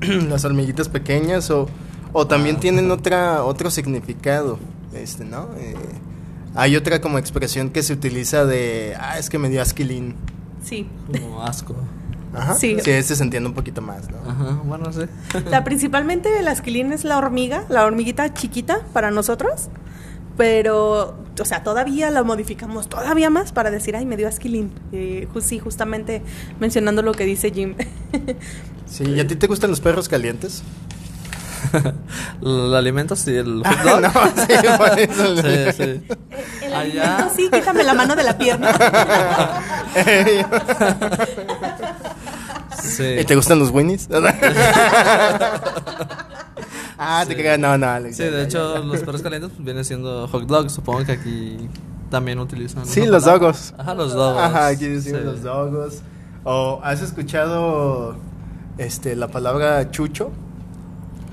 las hormiguitas pequeñas o, o también Ah. tienen otra otro significado, este, ¿no? Eh, hay otra como expresión que se utiliza de, ah, es que me dio asquilín. Sí. Como asco. Ajá. Sí. Sí, ese se entiende un poquito más, ¿no? Ajá, bueno, sí. La, principalmente el asquilín es la hormiga, la hormiguita chiquita para nosotros, pero, o sea, todavía la modificamos todavía más para decir, ay, me dio asquilín. Eh, sí, justamente mencionando lo que dice Jim. Sí, ¿y a ti te gustan los perros calientes? ¿El alimento sí? ¿El hot dog? no, sí, por eso. Sí, sí. El Allá. alimento, sí, quítame la mano de la pierna. Sí. ¿Y te gustan los Winnies? Ah, te Sí. creas, no, no, Alex. Sí, de hecho, los perros calientes pues, vienen siendo hot dogs. Supongo que aquí también utilizan. Sí, los palabra. dogos. Ajá, los dogos. Ajá, aquí decimos Sí. los dogos. ¿O has escuchado este, la palabra chucho?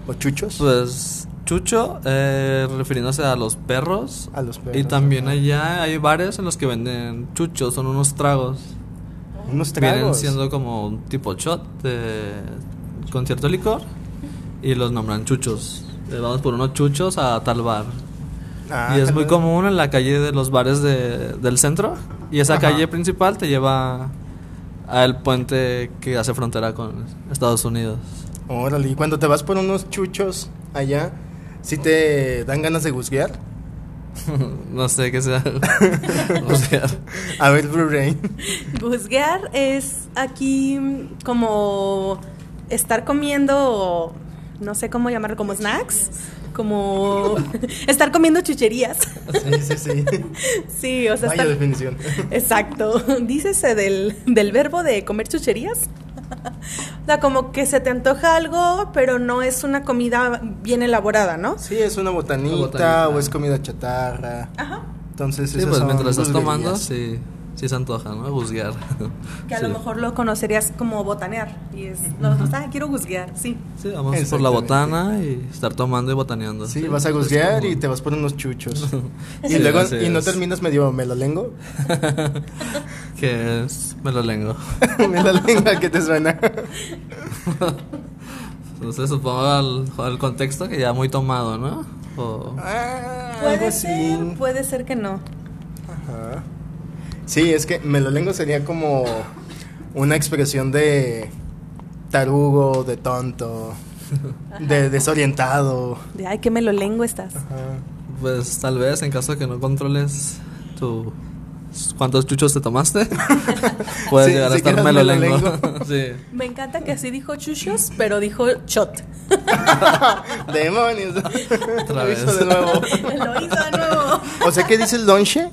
¿O chuchos? Pues chucho, eh, refiriéndose a los perros. A los perros, Y también allá hay bares en los que venden chuchos, son unos tragos. Unos Vienen tragos. siendo como un tipo shot de, con cierto licor y los nombran chuchos. Eh, vamos por unos chuchos a tal bar. Ah, y es muy común en la calle de los bares de- del centro. Y esa Ajá. calle principal te lleva al puente que hace frontera con Estados Unidos. Órale, y cuando te vas por unos chuchos allá, ¿sí te dan ganas de guzguear? no sé qué sea. A ver, Blue Rain. Busguear es aquí como estar comiendo, no sé cómo llamarlo, como snacks, como estar comiendo chucherías. Sí, sí, sí. Sí, o sea, Vaya estar- definición. Exacto. Dícese del, del verbo de comer chucherías. O sea, como que se te antoja algo, pero no es una comida bien elaborada, ¿no? Sí, es una botanita, Una botanita. o es comida chatarra. Ajá. Entonces, sí, esas pues son mientras estás tomando, sí, sí se antoja, ¿no? Juzgar. Que a lo mejor lo conocerías como botanear. Y es, los dos, ah, quiero guzguear, sí. Sí, vamos por la botana y estar tomando y botaneando. Sí, vas a guzguear y te vas por unos chuchos. y Sí, luego, y no terminas medio melolengo. que es, me lo lengo. melolengo, ¿a qué te suena? Entonces supongo al, al contexto que ya muy tomado, ¿no? O, Ah, algo Puede así. ser, puede ser que no. Ajá. Sí, es que melolengo sería como una expresión de tarugo, de tonto. de desorientado. De, ay, qué melolengo estás. Pues tal vez en caso de que no controles tu cuántos chuchos te tomaste, puedes Sí, llegar a estar melolengo. melolengo. sí. Me encanta que así dijo chuchos, pero dijo shot. Demonios. Otra Lo vez. hizo de nuevo. Lo hizo de nuevo. O sea, ¿qué dice el lonche?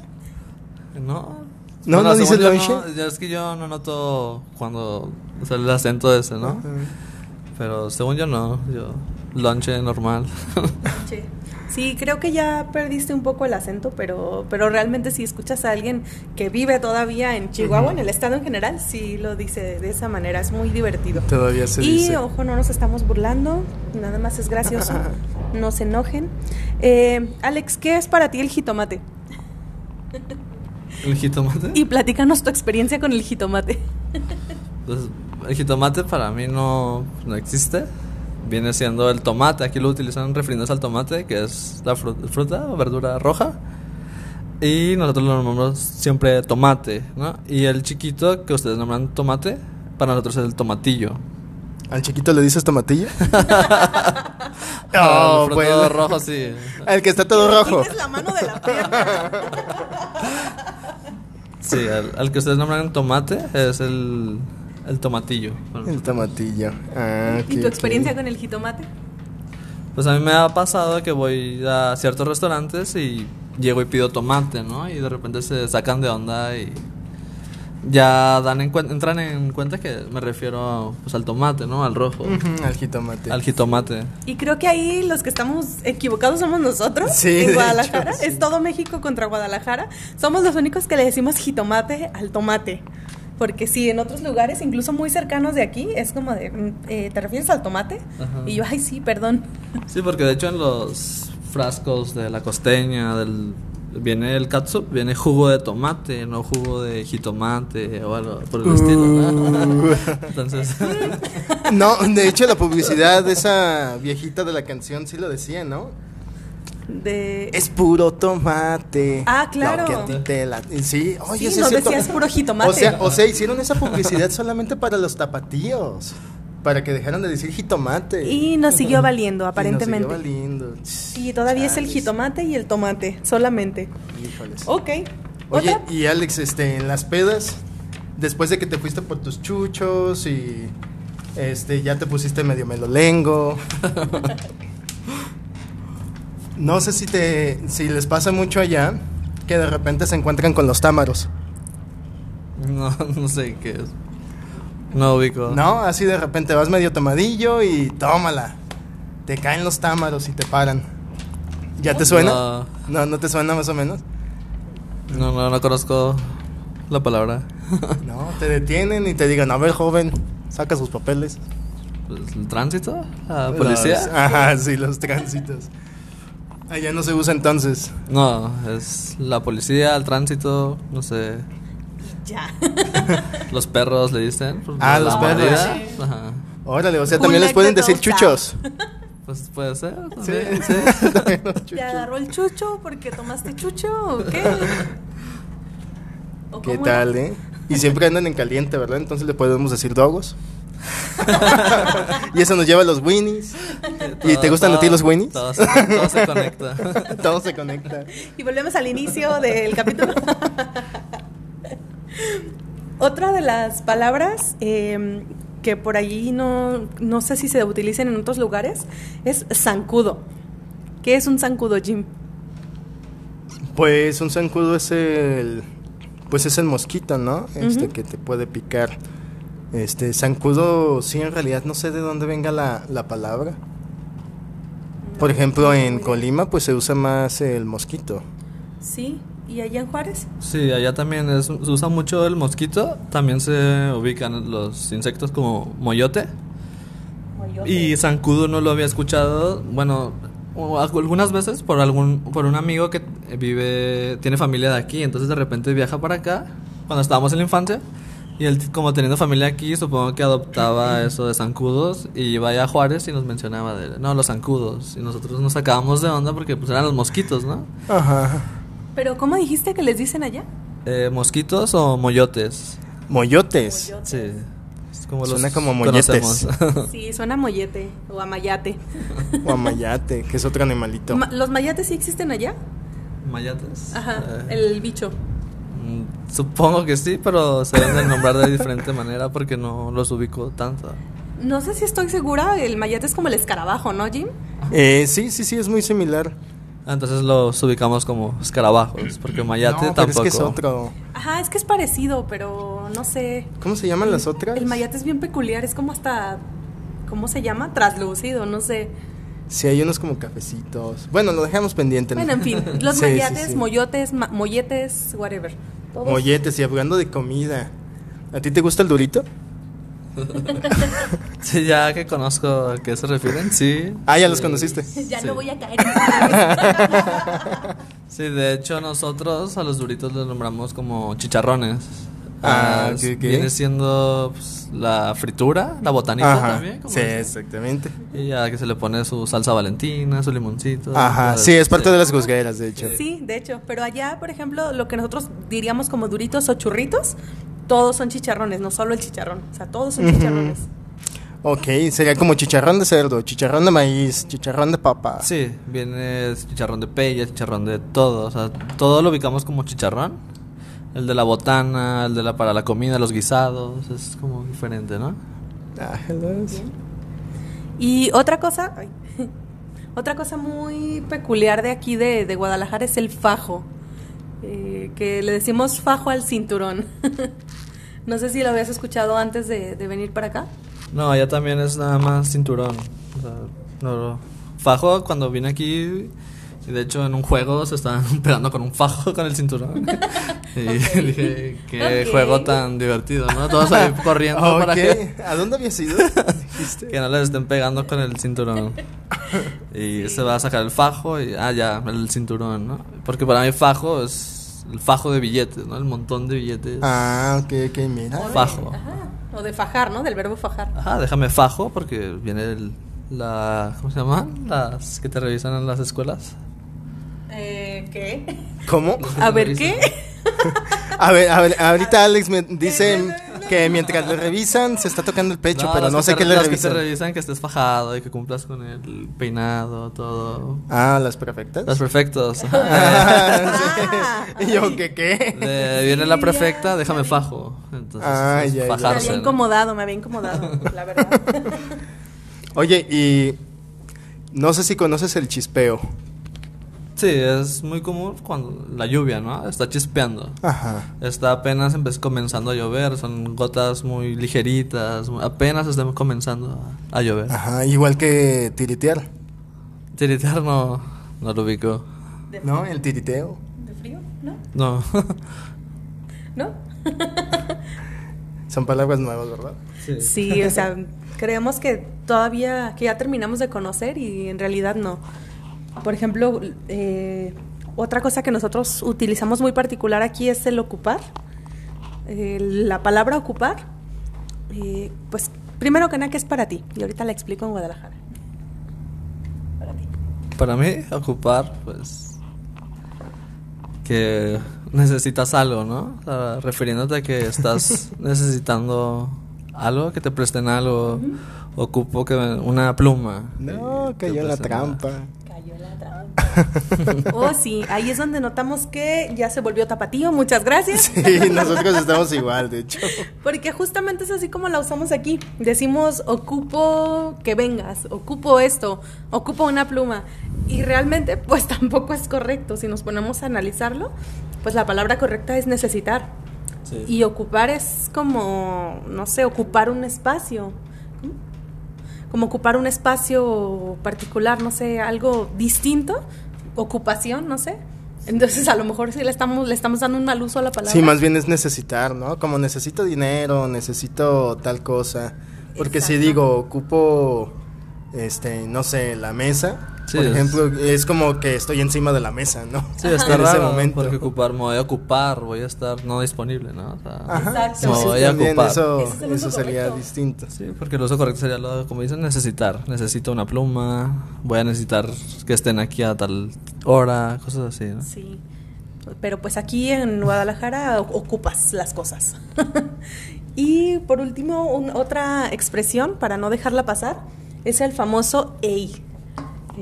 No. No, no dice según yo lonche. no, ya es que yo no noto cuando sale el acento ese, ¿no? Pero según yo no, yo lonche normal. Sí. Sí, creo que ya perdiste un poco el acento, pero, pero realmente si escuchas a alguien que vive todavía en Chihuahua, en el estado en general, sí lo dice de esa manera, es muy divertido. Todavía se y dice. ojo, no nos estamos burlando, nada más es gracioso, no se enojen. Eh, Alex, ¿qué es para ti el jitomate? ¿El jitomate? Y platícanos tu experiencia con el jitomate. Pues, el jitomate para mí no, no existe. Viene siendo el tomate. Aquí lo utilizan refiriéndose al tomate, que es la fru- fruta o verdura roja. Y nosotros lo nombramos siempre tomate, ¿no? Y el chiquito que ustedes nombran tomate, para nosotros es el tomatillo. ¿Al chiquito le dices tomatillo? Al oh, fruto pues. rojo sí. El que está todo rojo. Tienes la mano de la pierna. Sí, al, al que ustedes nombran tomate es el, el tomatillo. Bueno, El tomatillo. Ah, ¿Y tu experiencia con el jitomate? Pues a mí me ha pasado que voy a ciertos restaurantes y llego y pido tomate, ¿no? Y de repente se sacan de onda y ya dan en entran en cuenta que me refiero pues al tomate, ¿no? Al rojo, al jitomate. al jitomate. Y creo que ahí los que estamos equivocados somos nosotros Sí, en Guadalajara. hecho, sí. Es todo México contra Guadalajara. Somos los únicos que le decimos jitomate al tomate. Porque sí, en otros lugares, incluso muy cercanos de aquí, es como de, mm, eh, ¿te refieres al tomate? Ajá. Y yo, ay, sí, perdón. Sí, porque de hecho en los frascos de la costeña, del viene el catsup, viene jugo de tomate, no jugo de jitomate o algo por el estilo, ¿no? Entonces, No, de hecho la publicidad de esa viejita de la canción sí lo decía, ¿no? De... Es puro tomate. Ah, claro. Lo que a ti te la- y Sí, oye, Sí, no es cierto. decías puro jitomate. O sea, o sea, hicieron esa publicidad solamente para los tapatíos. Para que dejaran de decir jitomate. Y nos siguió valiendo, Y nos aparentemente. siguió valiendo. Sí, todavía es el jitomate y el tomate, solamente. Híjoles. Ok. Oye, ¿Otra? y Alex, este, en las pedas, después de que te fuiste por tus chuchos y este, ya te pusiste medio melolengo. no sé si te, si les pasa mucho allá que de repente se encuentran con los támaros. no, no sé qué es. No ubico. No, así de repente vas medio tomadillo y tómala. Te caen los támaros y te paran. ¿Ya te suena? No. No, no te suena más o menos. No, no, no conozco la palabra. No, te detienen y te digan, a ver, joven, saca sus papeles. Pues, ¿El tránsito? ¿La policía? Los- ajá, sí, los tránsitos. Allá no se usa entonces. No, es la policía, el tránsito, no sé. Ya. Los perros le dicen. pues, Ah, los perros. Ajá. Órale, o sea, también les pueden the decir dogs chuchos. Pues puede ser. Sí, también. sí. ¿Te agarró el chucho porque tomaste chucho o qué? ¿O ¿Qué tal, eh? Y siempre andan en caliente, ¿verdad? Entonces le podemos decir dogos. y eso nos lleva a los winnies. ¿Y te Todo- gustan a ti todo- los winnies? Todo se, todo se conecta. Todo se conecta. Y volvemos al inicio del capítulo. Otra de las palabras eh, que por allí no, no sé si se utilizan en otros lugares es zancudo. ¿Qué es un zancudo, Jim? Pues un zancudo es el. Pues es el mosquito, ¿no? Este que te puede picar. Este, zancudo, sí, en realidad no sé de dónde venga la, la palabra. Por ejemplo, en Colima, pues se usa más el mosquito. Sí, ¿y allá en Juárez? Sí, allá también es- se usa mucho el mosquito. También se ubican los insectos como moyote. Y zancudo no lo había escuchado. Bueno, algunas veces por algún por un amigo que vive tiene familia de aquí, entonces de repente viaja para acá cuando estábamos en la infancia y él como teniendo familia aquí, supongo que adoptaba eso de zancudos y iba allá a Juárez y nos mencionaba de no, los zancudos y nosotros nos sacábamos de onda porque pues eran los mosquitos, ¿no? Ajá. ¿Pero cómo dijiste que les dicen allá? Eh, mosquitos o moyotes. Moyotes. Sí. Es como Suena los como molletes. conocemos. Sí, suena a mollete o a mayate. O a mayate, que es otro animalito. Ma- ¿Los mayates sí existen allá? ¿Mayates? Ajá, Eh, el bicho. mm, Supongo que sí, pero se deben de nombrar de diferente manera porque no los ubico tanto. No sé si estoy segura, el mayate es como el escarabajo, ¿no, Jim? Eh, sí, sí, sí, es muy similar. Entonces los ubicamos como escarabajos, porque mayate no, pero es tampoco. que es otro. Ajá, es que es parecido, pero no sé. ¿Cómo se llaman las otras? El mayate es bien peculiar, es como hasta, ¿cómo se llama? Traslúcido, no sé. Sí, hay unos como cafecitos. Bueno, lo dejamos pendiente. ¿no? Bueno, en fin, los Sí, sí, mayates, sí. moyotes, ma- molletes, whatever. Todos- Molletes, y hablando de comida. ¿A ti te gusta el durito? Sí, ya que conozco a qué se refieren, sí. Ah, ya los conociste. Ya Sí. no voy a caer en Sí, de hecho nosotros a los duritos los nombramos como chicharrones. Ah, Ah, ok, ok. Viene siendo pues, la fritura, la botanita Ajá. también. como Sí, exactamente. Y ya que se le pone su salsa valentina, su limoncito. Ajá, sí, es parte sí. de las juzgueras, de hecho. Sí, de hecho, pero allá, por ejemplo, lo que nosotros diríamos como duritos o churritos, todos son chicharrones, no solo el chicharrón, o sea, todos son chicharrones. Ok, sería como chicharrón de cerdo, chicharrón de maíz, chicharrón de papa. Sí, viene chicharrón de pella, chicharrón de todo. O sea, todo lo ubicamos como chicharrón. El de la botana, el de la para la comida, los guisados. Es como diferente, ¿no? Ah, hello. Y otra cosa, ay, otra cosa muy peculiar de aquí de, de Guadalajara es el fajo, eh, que le decimos fajo al cinturón. no sé si lo habías escuchado antes de, de venir para acá. No, allá también es nada más cinturón. O sea, no, no. Fajo, cuando vine aquí, y de hecho en un juego se estaban pegando con un fajo con el cinturón. y dije, qué Ok. juego tan divertido, ¿no? Todos ahí corriendo para que, ¿a dónde habías ido? Que no les estén pegando con el cinturón. Y se va a sacar el fajo y, ah, ya, el cinturón, ¿no? Porque para mí fajo es el fajo de billetes, ¿no? El montón de billetes. Ah, ok, ok, mira. O de- Fajo. ajá, o de fajar, ¿no? Del verbo fajar. Ajá, déjame fajo porque viene el, la, ¿cómo se llama? Las que te revisan en las escuelas. Eh, ¿Qué? ¿Cómo? A ver, ¿qué? A ver, a ver, ahorita Alex me dice que mientras le revisan se está tocando el pecho, pero las no sé te- qué le las que te revisan. revisan que estés fajado y que cumplas con el peinado, todo. Ah, las perfectas. Los perfectos. Ah, Ah. sí. Y yo, ¿qué qué? De- viene la ya, déjame fajo. Entonces, Ah, es ya, ya. Me había incomodado, me había incomodado, la verdad. Oye, y no sé si conoces el chispeo. Sí, es muy común cuando la lluvia, ¿no? Está chispeando. Ajá. Está apenas comenzando a llover, son gotas muy ligeritas, apenas está comenzando a, a llover. Ajá, igual que tiritear. Tiritar no, no lo ubico. ¿De, ¿No? El tiriteo. ¿De frío? ¿No? No. ¿No? Son palabras nuevas, ¿verdad? Sí, o sea, creemos que todavía, que ya terminamos de conocer y en realidad no. Por ejemplo, eh, otra cosa que nosotros utilizamos muy particular aquí es el ocupar. Eh, la palabra ocupar, eh, pues primero que nada, que es para ti? Y ahorita la explico en Guadalajara. Para ti. Para mí, ocupar, pues. que necesitas algo, ¿no? O sea, refiriéndote a que estás necesitando algo, que te presten algo. Ocupo que una pluma. No, y te cayó en la trampa. Cayó la trampa. oh, sí, ahí es donde notamos que ya se volvió tapatío. Muchas gracias. Sí, nosotros estamos igual, de hecho. Porque justamente es así como la usamos aquí. Decimos, ocupo que vengas, ocupo esto, ocupo una pluma. Y realmente, pues tampoco es correcto. Si nos ponemos a analizarlo, pues la palabra correcta es necesitar. Sí. Y ocupar es como, no sé, ocupar un espacio. ¿Cómo? Como ocupar un espacio particular, no sé, algo distinto. Ocupación, no sé. Entonces, a lo mejor sí le estamos, le estamos dando un mal uso a la palabra. Sí, más bien es necesitar, ¿no? Como necesito dinero, necesito tal cosa. Porque si digo, ocupo, este, no sé, la mesa, Sí, por ejemplo, es como que estoy encima de la mesa, ¿no? Sí, está en ese raro, momento. porque ocupar, me voy a ocupar, voy a estar no disponible, ¿no? O sea, Ajá, sí, voy a también ocupar. eso, Ese es eso sería correcto. distinto. Sí, porque el uso correcto sería lo, como dicen, necesitar. Necesito una pluma, voy a necesitar que estén aquí a tal hora, cosas así, ¿no? Sí. Pero pues aquí en Guadalajara ocupas las cosas. Y por último, un- otra expresión para no dejarla pasar es el famoso EI.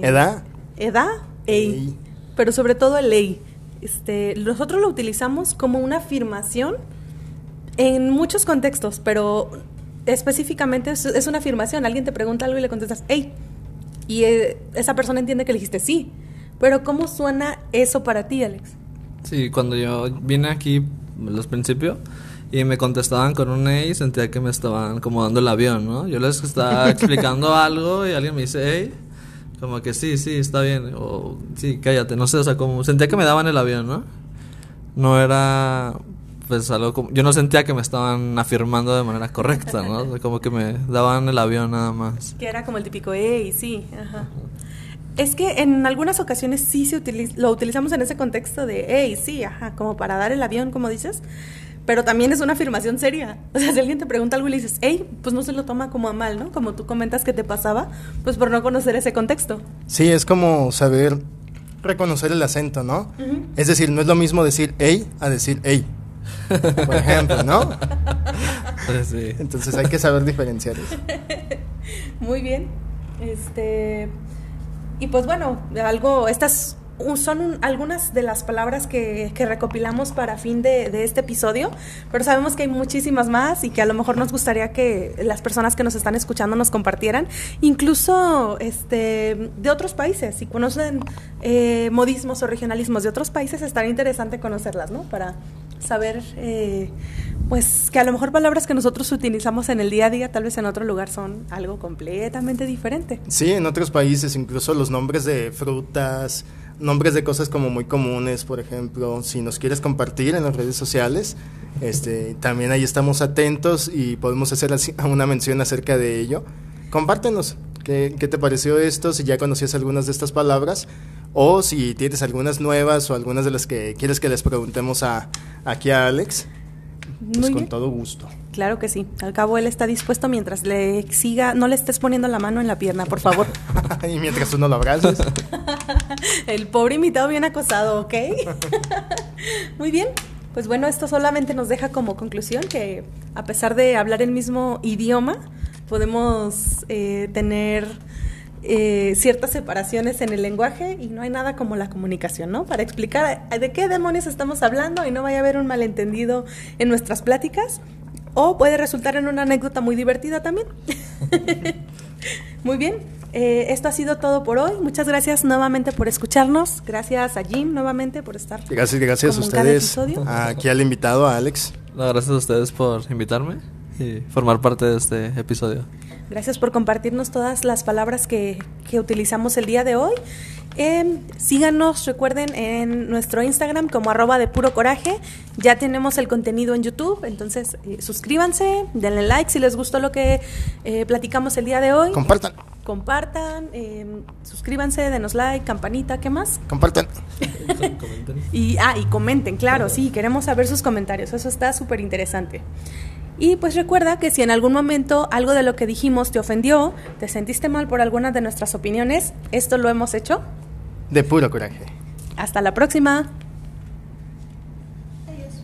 ¿Edad? Edad. Ey. Pero sobre todo el EI. Este, nosotros lo utilizamos como una afirmación en muchos contextos, pero específicamente es, es una afirmación. Alguien te pregunta algo y le contestas, ¡Ey! Y eh, esa persona entiende que le dijiste sí. Pero ¿cómo suena eso para ti, Alex? Sí, cuando yo vine aquí, los principios, y me contestaban con un ey, sentía que me estaban como dando el avión, ¿no? Yo les estaba explicando algo y alguien me dice, ey, como que sí, sí, está bien, o sí, cállate, no sé, o sea, como sentía que me daban el avión, ¿no? No era, pues algo como, yo no sentía que me estaban afirmando de manera correcta, ¿no? O sea, como que me daban el avión nada más. Que era como el típico, ¡Ey! Sí, ajá. Es que en algunas ocasiones sí se utiliza, lo utilizamos en ese contexto de, ¡Ey! Sí, ajá, como para dar el avión, como dices. Pero también es una afirmación seria. O sea, si alguien te pregunta algo y le dices, ¡Ey! Pues no se lo toma como a mal, ¿no? Como tú comentas que te pasaba, pues por no conocer ese contexto. Sí, es como saber reconocer el acento, ¿no? Es decir, no es lo mismo decir ey a decir ey. Por ejemplo, ¿no? Sí. Entonces hay que saber diferenciar eso. Muy bien. Este. Y pues bueno, algo. Estas son un- algunas de las palabras que, que recopilamos para fin de, de este episodio, pero sabemos que hay muchísimas más y que a lo mejor nos gustaría que las personas que nos están escuchando nos compartieran, incluso este, de otros países. Si conocen eh, modismos o regionalismos de otros países, estaría interesante conocerlas, ¿no? Para saber, eh, pues, que a lo mejor palabras que nosotros utilizamos en el día a día, tal vez en otro lugar son algo completamente diferente. Sí, en otros países incluso los nombres de frutas, nombres de cosas como muy comunes, por ejemplo, si nos quieres compartir en las redes sociales, este, también ahí estamos atentos y podemos hacer una mención acerca de ello. Compártenos, ¿qué, qué te pareció esto? Si ya conocías algunas de estas palabras o si tienes algunas nuevas o algunas de las que quieres que les preguntemos a, aquí a Alex, pues Muy con bien. todo gusto. Claro que sí. Al cabo él está dispuesto mientras le siga, no le estés poniendo la mano en la pierna, por favor. y mientras tú no lo abraces. El pobre invitado bien acosado, ¿ok? Muy bien. Pues bueno, esto solamente nos deja como conclusión que a pesar de hablar el mismo idioma, podemos eh, tener eh, ciertas separaciones en el lenguaje y no hay nada como la comunicación, ¿no? Para explicar de qué demonios estamos hablando y no vaya a haber un malentendido en nuestras pláticas. O puede resultar en una anécdota muy divertida también. Muy bien, eh, esto ha sido todo por hoy. Muchas gracias nuevamente por escucharnos. Gracias a Jim nuevamente por estar. Gracias, gracias a ustedes. Aquí al invitado, a Alex. No, gracias a ustedes por invitarme y formar parte de este episodio. Gracias por compartirnos todas las palabras que, que utilizamos el día de hoy. Eh, síganos, recuerden, en nuestro Instagram como arroba de puro coraje. Ya tenemos el contenido en YouTube, entonces eh, suscríbanse, denle like si les gustó lo que eh, platicamos el día de hoy. Compartan, Compartan, eh, suscríbanse, denos like, campanita, ¿qué más? compartan. Y, ah, y comenten, claro, sí, queremos saber sus comentarios, eso está súper interesante. Y pues recuerda que si en algún momento algo de lo que dijimos te ofendió, te sentiste mal por alguna de nuestras opiniones, esto lo hemos hecho. De puro coraje. Hasta la próxima.